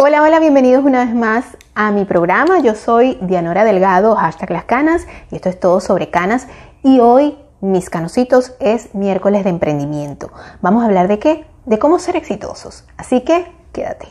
Hola, hola, bienvenidos una vez más a mi programa. Yo soy Dianora Delgado, hashtag las canas, y esto es todo sobre canas. Y hoy, mis canositos, es miércoles de emprendimiento. Vamos a hablar de qué? De cómo ser exitosos. Así que, quédate.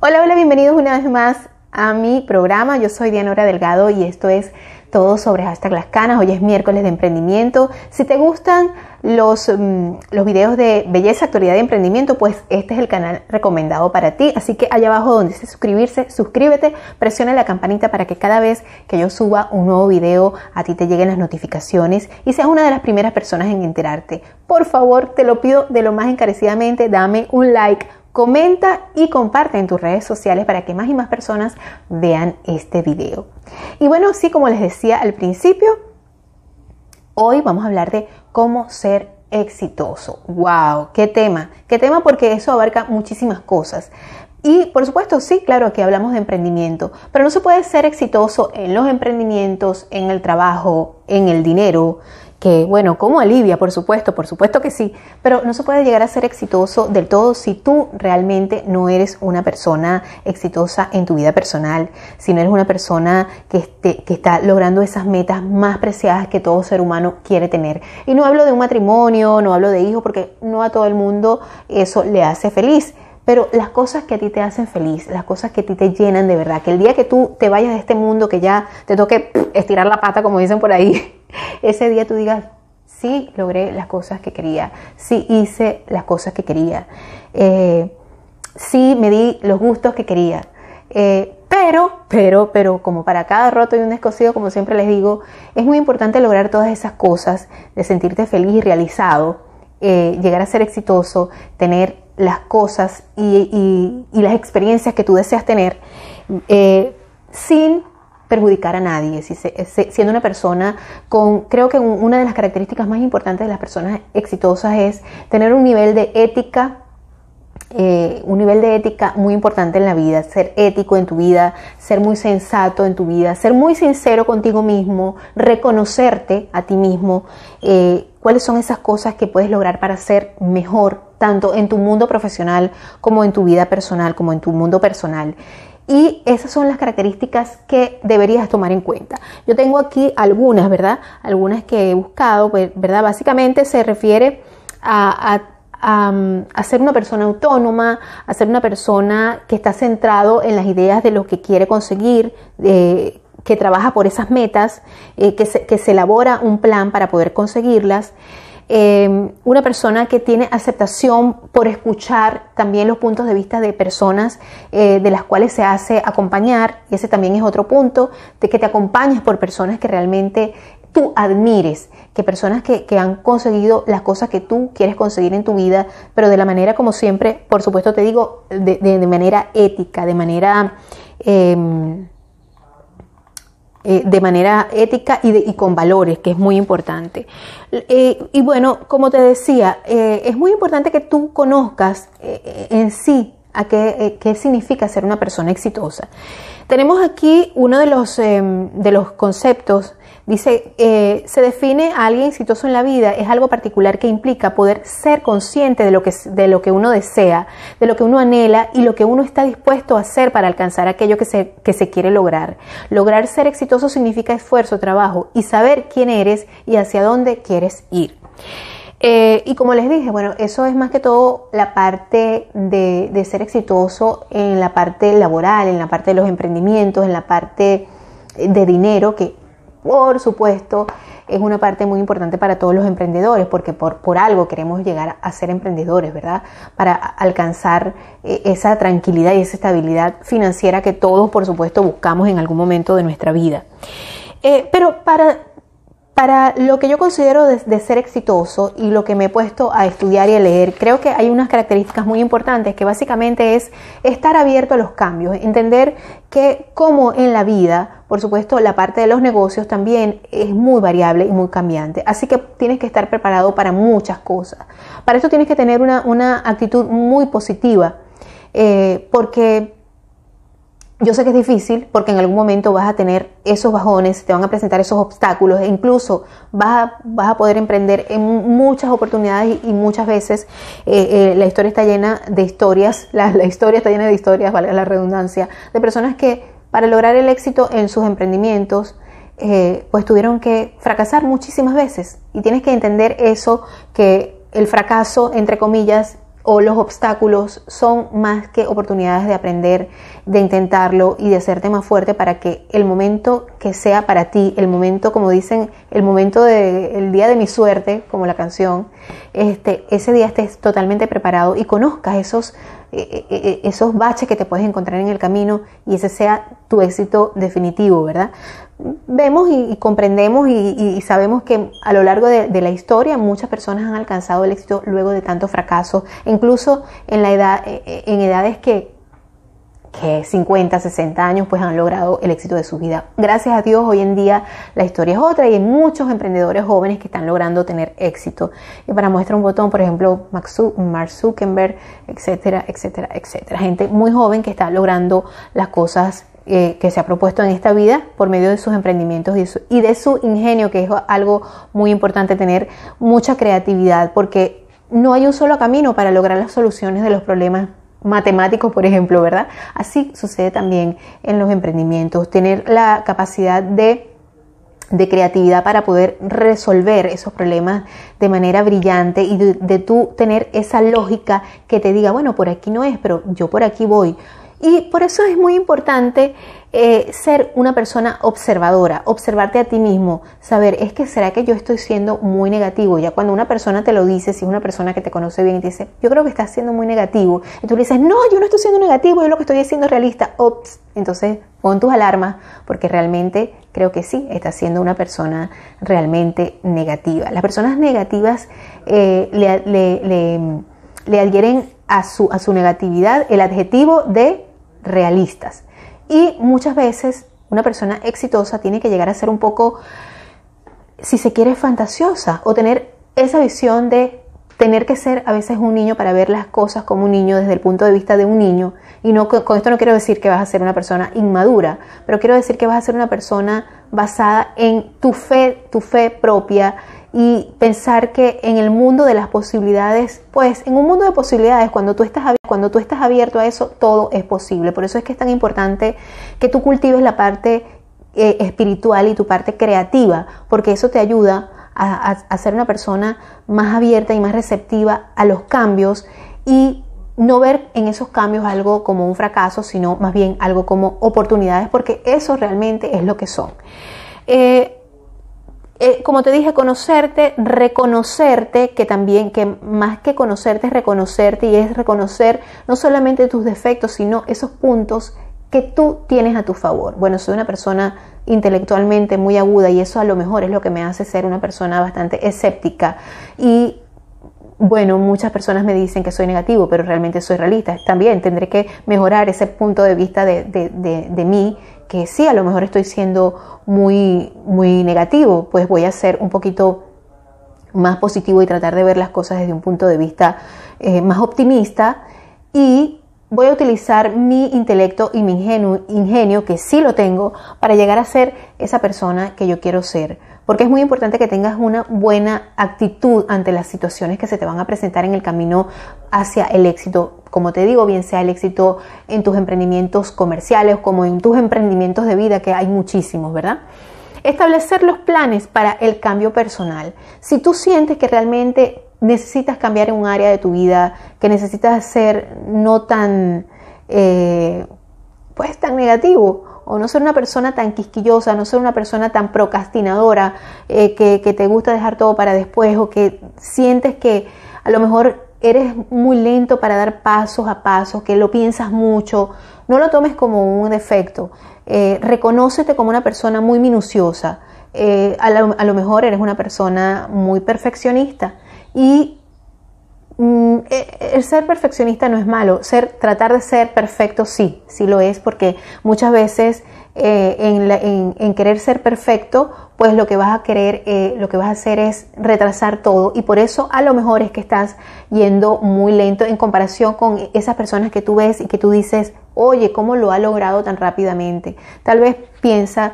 Hola, hola, bienvenidos una vez más a mi programa. Yo soy Dianora Delgado y esto es todo sobre hashtag las canas. Hoy es miércoles de emprendimiento. Si te gustan los, mm, los videos de belleza, actualidad y emprendimiento, pues este es el canal recomendado para ti. Así que allá abajo donde dice suscribirse, suscríbete, presiona la campanita para que cada vez que yo suba un nuevo video a ti te lleguen las notificaciones y seas una de las primeras personas en enterarte. Por favor, te lo pido de lo más encarecidamente, dame un like Comenta y comparte en tus redes sociales para que más y más personas vean este video. Y bueno, sí, como les decía al principio, hoy vamos a hablar de cómo ser exitoso. ¡Wow! ¡Qué tema! ¿Qué tema? Porque eso abarca muchísimas cosas. Y por supuesto, sí, claro que hablamos de emprendimiento, pero no se puede ser exitoso en los emprendimientos, en el trabajo, en el dinero, que bueno, como alivia, por supuesto, por supuesto que sí, pero no se puede llegar a ser exitoso del todo si tú realmente no eres una persona exitosa en tu vida personal, si no eres una persona que, esté, que está logrando esas metas más preciadas que todo ser humano quiere tener. Y no hablo de un matrimonio, no hablo de hijos, porque no a todo el mundo eso le hace feliz. Pero las cosas que a ti te hacen feliz, las cosas que a ti te llenan de verdad, que el día que tú te vayas de este mundo, que ya te toque estirar la pata, como dicen por ahí, ese día tú digas, sí logré las cosas que quería, sí hice las cosas que quería, eh, sí me di los gustos que quería. Eh, pero, pero, pero, como para cada roto y un descosido, como siempre les digo, es muy importante lograr todas esas cosas, de sentirte feliz y realizado, eh, llegar a ser exitoso, tener las cosas y, las experiencias que tú deseas tener, sin perjudicar a nadie, siendo una persona con, creo que una de las características más importantes de las personas exitosas es tener un nivel de ética, eh, un nivel de ética muy importante en la vida, ser ético en tu vida, ser muy sensato en tu vida, ser muy sincero contigo mismo, reconocerte a ti mismo, eh, cuáles son esas cosas que puedes lograr para ser mejor, tanto en tu mundo profesional como en tu vida personal, como en tu mundo personal. Y esas son las características que deberías tomar en cuenta. Yo tengo aquí algunas, ¿verdad? Algunas que he buscado, pues, ¿verdad? Básicamente se refiere a, ser una persona autónoma, a ser una persona que está centrado en las ideas de lo que quiere conseguir, que trabaja por esas metas, eh, que, se, que se elabora un plan para poder conseguirlas. Em, una persona que tiene aceptación por escuchar también los puntos de vista de personas eh, de las cuales se hace acompañar, y ese también es otro punto, de que te acompañes por personas que realmente tú admires, que personas que, han conseguido las cosas que tú quieres conseguir en tu vida, pero de la manera como siempre, por supuesto te digo, de, manera ética, de manera... Em, eh, de manera ética y, con valores, que es muy importante. Eh, y bueno, como te decía, eh, es muy importante que tú conozcas en sí a qué, qué, significa ser una persona exitosa. Tenemos aquí uno de los, de los conceptos Dice, eh, se define a alguien exitoso en la vida, es algo particular que implica poder ser consciente de lo, que, de lo que uno desea, de lo que uno anhela y lo que uno está dispuesto a hacer para alcanzar aquello que se, que se quiere lograr. Lograr ser exitoso significa esfuerzo, trabajo y saber quién eres y hacia dónde quieres ir. Eh, y como les dije, bueno, eso es más que todo la parte de, de ser exitoso en la parte laboral, en la parte de los emprendimientos, en la parte de dinero, que por supuesto, es una parte muy importante para todos los emprendedores, porque por, por algo queremos llegar a ser emprendedores, ¿verdad? Para alcanzar eh, esa tranquilidad y esa estabilidad financiera que todos, por supuesto, buscamos en algún momento de nuestra vida. Eh, pero para, para lo que yo considero de, ser exitoso y lo que me he puesto a estudiar y a leer, creo que hay unas características muy importantes que básicamente es estar abierto a los cambios, entender que como en la vida, por supuesto, la parte de los negocios también es muy variable y muy cambiante. Así que tienes que estar preparado para muchas cosas. Para esto tienes que tener una, actitud muy positiva, eh, porque yo sé que es difícil porque en algún momento vas a tener esos bajones, te van a presentar esos obstáculos e incluso vas a, poder emprender en muchas oportunidades y, muchas veces eh, eh, la historia está llena de historias, la, historia está llena de historias, vale la redundancia, de personas que para lograr el éxito en sus emprendimientos, eh, pues tuvieron que fracasar muchísimas veces. Y tienes que entender eso, que el fracaso, entre comillas, o los obstáculos son más que oportunidades de aprender, de intentarlo y de hacerte más fuerte para que el momento que sea para ti, el momento, como dicen, el momento del día de mi suerte, como la canción, este, ese día estés totalmente preparado y conozcas esos, esos baches que te puedes encontrar en el camino y ese sea tu éxito definitivo, ¿verdad? vemos y, comprendemos y, sabemos que a lo largo de, la historia muchas personas han alcanzado el éxito luego de tanto fracaso, incluso en, la edad, eh, eh, en edades que, que 50, 60 años pues han logrado el éxito de su vida. Gracias a Dios hoy en día la historia es otra y hay muchos emprendedores jóvenes que están logrando tener éxito. Y para muestra un botón, por ejemplo, Mark Zuckerberg, etcétera, etcétera, etcétera. Gente muy joven que está logrando las cosas eh, que se ha propuesto en esta vida por medio de sus emprendimientos y, de su ingenio, que es algo muy importante tener mucha creatividad, porque no hay un solo camino para lograr las soluciones de los problemas matemáticos, por ejemplo, ¿verdad? Así sucede también en los emprendimientos, tener la capacidad de de creatividad para poder resolver esos problemas de manera brillante y de, de tú tener esa lógica que te diga, bueno, por aquí no es, pero yo por aquí voy. Y por eso es muy importante eh, ser una persona observadora, observarte a ti mismo, saber, es que será que yo estoy siendo muy negativo. Ya cuando una persona te lo dice, si es una persona que te conoce bien y te dice, yo creo que estás siendo muy negativo, y tú le dices, no, yo no estoy siendo negativo, yo lo que estoy haciendo es realista. Ops, entonces pon tus alarmas porque realmente creo que sí, estás siendo una persona realmente negativa. Las personas negativas eh, le, adhieren a su negatividad el adjetivo de realistas. Y muchas veces una persona exitosa tiene que llegar a ser un poco, si se quiere, fantasiosa o tener esa visión de tener que ser a veces un niño para ver las cosas como un niño desde el punto de vista de un niño. Y no, con esto no quiero decir que vas a ser una persona inmadura, pero quiero decir que vas a ser una persona basada en tu fe, tu fe propia y pensar que en el mundo de las posibilidades, pues en un mundo de posibilidades, cuando tú estás, cuando tú estás abierto a eso, todo es posible. Por eso es que es tan importante que tú cultives la parte eh, espiritual y tu parte creativa, porque eso te ayuda a, ser una persona más abierta y más receptiva a los cambios y no ver en esos cambios algo como un fracaso, sino más bien algo como oportunidades, porque eso realmente es lo que son. Eh, eh, como te dije, conocerte, reconocerte, que también, que más que conocerte es reconocerte y es reconocer no solamente tus defectos, sino esos puntos que tú tienes a tu favor. Bueno, soy una persona intelectualmente muy aguda y eso a lo mejor es lo que me hace ser una persona bastante escéptica y bueno, muchas personas me dicen que soy negativo, pero realmente soy realista. También tendré que mejorar ese punto de vista de, de, de mí que sí, a lo mejor estoy siendo muy, muy negativo, pues voy a ser un poquito más positivo y tratar de ver las cosas desde un punto de vista eh, más optimista y voy a utilizar mi intelecto y mi ingenio, que sí lo tengo, para llegar a ser esa persona que yo quiero ser. Porque es muy importante que tengas una buena actitud ante las situaciones que se te van a presentar en el camino hacia el éxito como te digo, bien sea el éxito en tus emprendimientos comerciales como en tus emprendimientos de vida, que hay muchísimos, ¿verdad? Establecer los planes para el cambio personal. Si tú sientes que realmente necesitas cambiar en un área de tu vida, que necesitas ser no tan, eh, pues tan negativo, o no ser una persona tan quisquillosa, no ser una persona tan procrastinadora, eh, que, te gusta dejar todo para después, o que sientes que a lo mejor eres muy lento para dar pasos a pasos, que lo piensas mucho, no lo tomes como un defecto. Eh, reconócete como una persona muy minuciosa. A, lo, mejor eres una persona muy perfeccionista y mm, eh, el ser perfeccionista no es malo, ser, tratar de ser perfecto sí, sí lo es, porque muchas veces en, en, querer ser perfecto pues lo que vas a querer, eh, lo que vas a hacer es retrasar todo y por eso a lo mejor es que estás yendo muy lento en comparación con esas personas que tú ves y que tú dices, oye, ¿cómo lo ha logrado tan rápidamente? Tal vez piensa,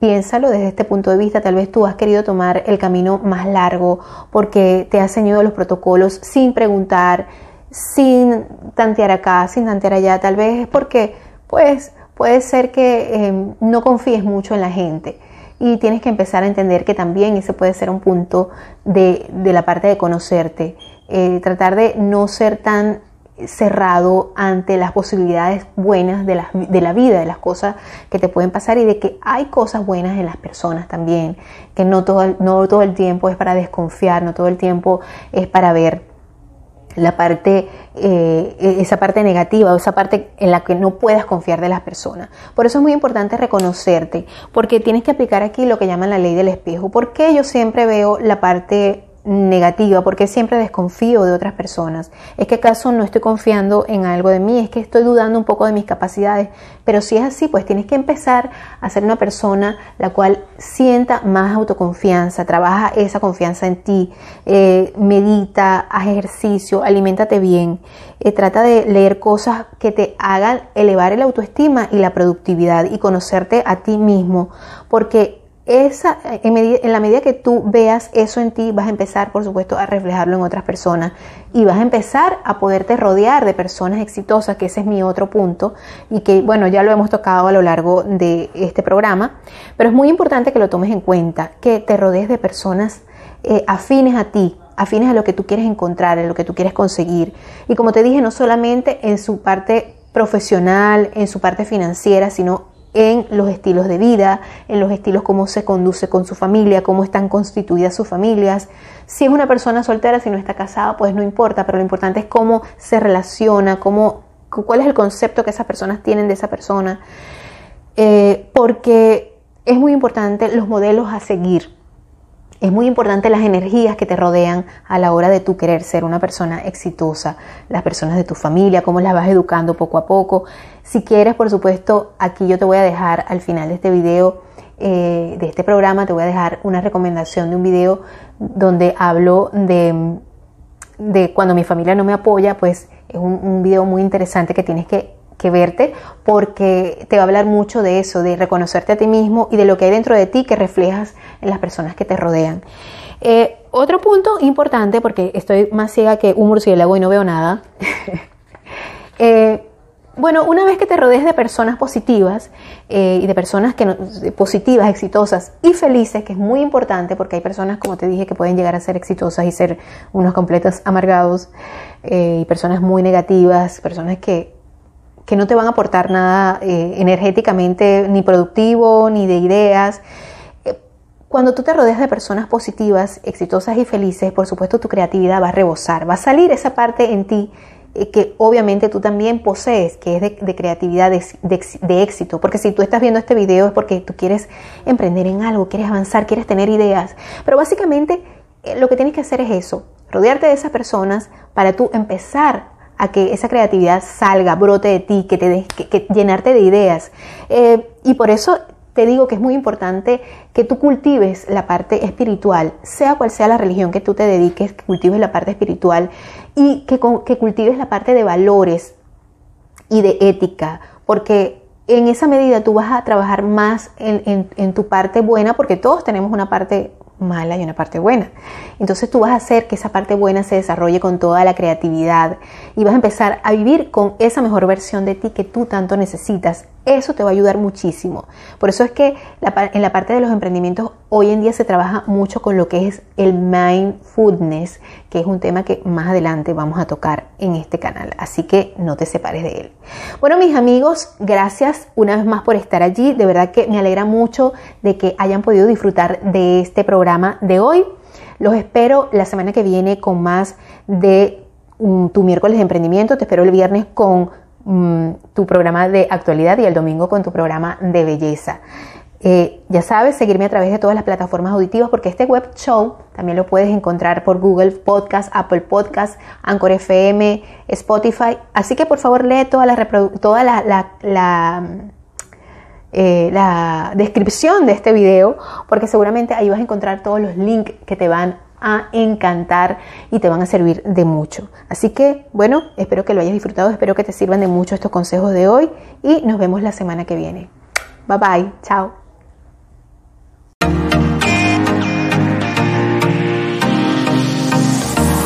piénsalo desde este punto de vista, tal vez tú has querido tomar el camino más largo porque te has ceñido los protocolos sin preguntar, sin tantear acá, sin tantear allá, tal vez es porque pues puede ser que em, no confíes mucho en la gente y tienes que empezar a entender que también ese puede ser un punto de, la parte de conocerte, eh, tratar de no ser tan cerrado ante las posibilidades buenas de la, de la, vida, de las cosas que te pueden pasar y de que hay cosas buenas en las personas también, que no todo, no todo el tiempo es para desconfiar, no todo el tiempo es para ver la parte, eh, esa parte negativa o esa parte en la que no puedas confiar de las personas. Por eso es muy importante reconocerte, porque tienes que aplicar aquí lo que llaman la ley del espejo. porque yo siempre veo la parte negativa, porque siempre desconfío de otras personas. Es que acaso no estoy confiando en algo de mí, es que estoy dudando un poco de mis capacidades. Pero si es así, pues tienes que empezar a ser una persona la cual sienta más autoconfianza, trabaja esa confianza en ti, eh, medita, haz ejercicio, aliméntate bien, eh, trata de leer cosas que te hagan elevar el autoestima y la productividad y conocerte a ti mismo, porque esa, en, la medida que tú veas eso en ti, vas a empezar, por supuesto, a reflejarlo en otras personas y vas a empezar a poderte rodear de personas exitosas, que ese es mi otro punto y que, bueno, ya lo hemos tocado a lo largo de este programa, pero es muy importante que lo tomes en cuenta, que te rodees de personas eh, afines a ti, afines a lo que tú quieres encontrar, a lo que tú quieres conseguir. Y como te dije, no solamente en su parte profesional, en su parte financiera, sino en los estilos de vida, en los estilos cómo se conduce con su familia, cómo están constituidas sus familias. Si es una persona soltera, si no está casada, pues no importa, pero lo importante es cómo se relaciona, cómo, cuál es el concepto que esas personas tienen de esa persona. Eh, porque es muy importante los modelos a seguir. Es muy importante las energías que te rodean a la hora de tú querer ser una persona exitosa, las personas de tu familia, cómo las vas educando poco a poco. Si quieres, por supuesto, aquí yo te voy a dejar al final de este video, eh, de este programa, te voy a dejar una recomendación de un video donde hablo de, de cuando mi familia no me apoya, pues es un, un video muy interesante que tienes que que verte porque te va a hablar mucho de eso, de reconocerte a ti mismo y de lo que hay dentro de ti que reflejas en las personas que te rodean. Eh, otro punto importante, porque estoy más ciega que un murciélago y no veo nada. Eh, bueno, una vez que te rodees de personas positivas eh, y de personas que positivas, exitosas y felices, que es muy importante porque hay personas, como te dije, que pueden llegar a ser exitosas y ser unos completos amargados, y personas muy negativas, personas que que no te van a aportar nada eh, energéticamente ni productivo ni de ideas. Eh, cuando tú te rodeas de personas positivas, exitosas y felices, por supuesto tu creatividad va a rebosar, va a salir esa parte en ti eh, que obviamente tú también posees, que es de, creatividad, de, éxito. Porque si tú estás viendo este video es porque tú quieres emprender en algo, quieres avanzar, quieres tener ideas. Pero básicamente lo que tienes que hacer es eso, rodearte de esas personas para tú empezar a que esa creatividad salga, brote de ti, que te de, que, llenarte de ideas. Eh, y por eso te digo que es muy importante que tú cultives la parte espiritual, sea cual sea la religión que tú te dediques, que cultives la parte espiritual y que, que cultives la parte de valores y de ética, porque en esa medida tú vas a trabajar más en, en, tu parte buena, porque todos tenemos una parte mala y una parte buena. Entonces tú vas a hacer que esa parte buena se desarrolle con toda la creatividad y vas a empezar a vivir con esa mejor versión de ti que tú tanto necesitas eso te va a ayudar muchísimo. Por eso es que en la parte de los emprendimientos hoy en día se trabaja mucho con lo que es el mindfulness, que es un tema que más adelante vamos a tocar en este canal. Así que no te separes de él. Bueno, mis amigos, gracias una vez más por estar allí. De verdad que me alegra mucho de que hayan podido disfrutar de este programa de hoy. Los espero la semana que viene con más de mm, tu miércoles de emprendimiento. Te espero el viernes con Mm, tu programa de actualidad y el domingo con tu programa de belleza. Eh, ya sabes, seguirme a través de todas las plataformas auditivas porque este web show también lo puedes encontrar por Google Podcast, Apple Podcast, Anchor FM, Spotify. Así que por favor lee toda la, toda la, la, eh, la descripción de este video porque seguramente ahí vas a encontrar todos los links que te van a encantar y te van a servir de mucho. Así que, bueno, espero que lo hayas disfrutado, espero que te sirvan de mucho estos consejos de hoy y nos vemos la semana que viene. Bye bye, chao.